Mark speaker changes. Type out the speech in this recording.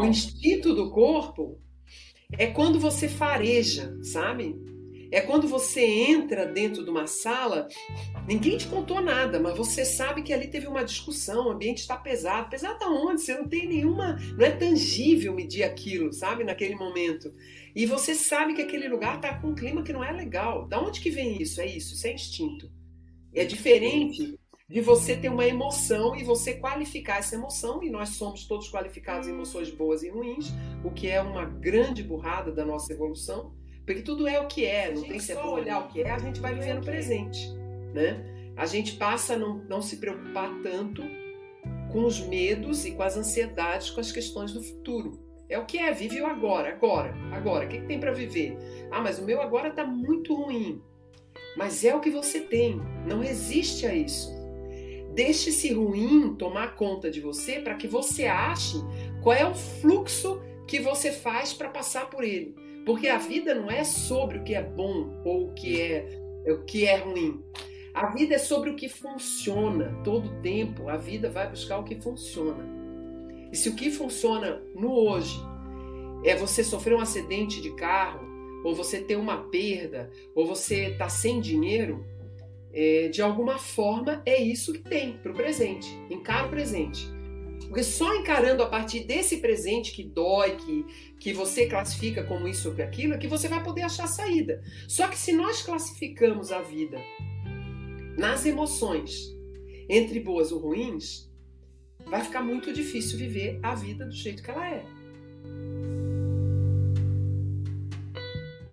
Speaker 1: O instinto do corpo é quando você fareja, sabe? É quando você entra dentro de uma sala, ninguém te contou nada, mas você sabe que ali teve uma discussão, o ambiente está pesado. Pesado aonde? Você não tem nenhuma. Não é tangível medir aquilo, sabe? Naquele momento. E você sabe que aquele lugar está com um clima que não é legal. Da onde que vem isso? É isso, isso é instinto. É diferente de você ter uma emoção e você qualificar essa emoção, e nós somos todos qualificados em emoções boas e ruins, o que é uma grande burrada da nossa evolução, porque tudo é o que é, não tem só olhar o que é, a gente vai viver no presente, né? A gente passa a não, não se preocupar tanto com os medos e com as ansiedades, com as questões do futuro. É o que é, vive o agora, agora, agora. O que, que tem para viver? Ah, mas o meu agora está muito ruim. Mas é o que você tem, não resiste a isso. Deixe esse ruim tomar conta de você para que você ache qual é o fluxo que você faz para passar por ele. Porque a vida não é sobre o que é bom ou o que é, o que é ruim. A vida é sobre o que funciona. Todo tempo a vida vai buscar o que funciona. E se o que funciona no hoje é você sofrer um acidente de carro, ou você ter uma perda, ou você tá sem dinheiro, é, de alguma forma é isso que tem para o presente. Encara o presente. Porque só encarando a partir desse presente que dói, que, que você classifica como isso ou aquilo, é que você vai poder achar saída. Só que se nós classificamos a vida nas emoções, entre boas ou ruins, vai ficar muito difícil viver a vida do jeito que ela é.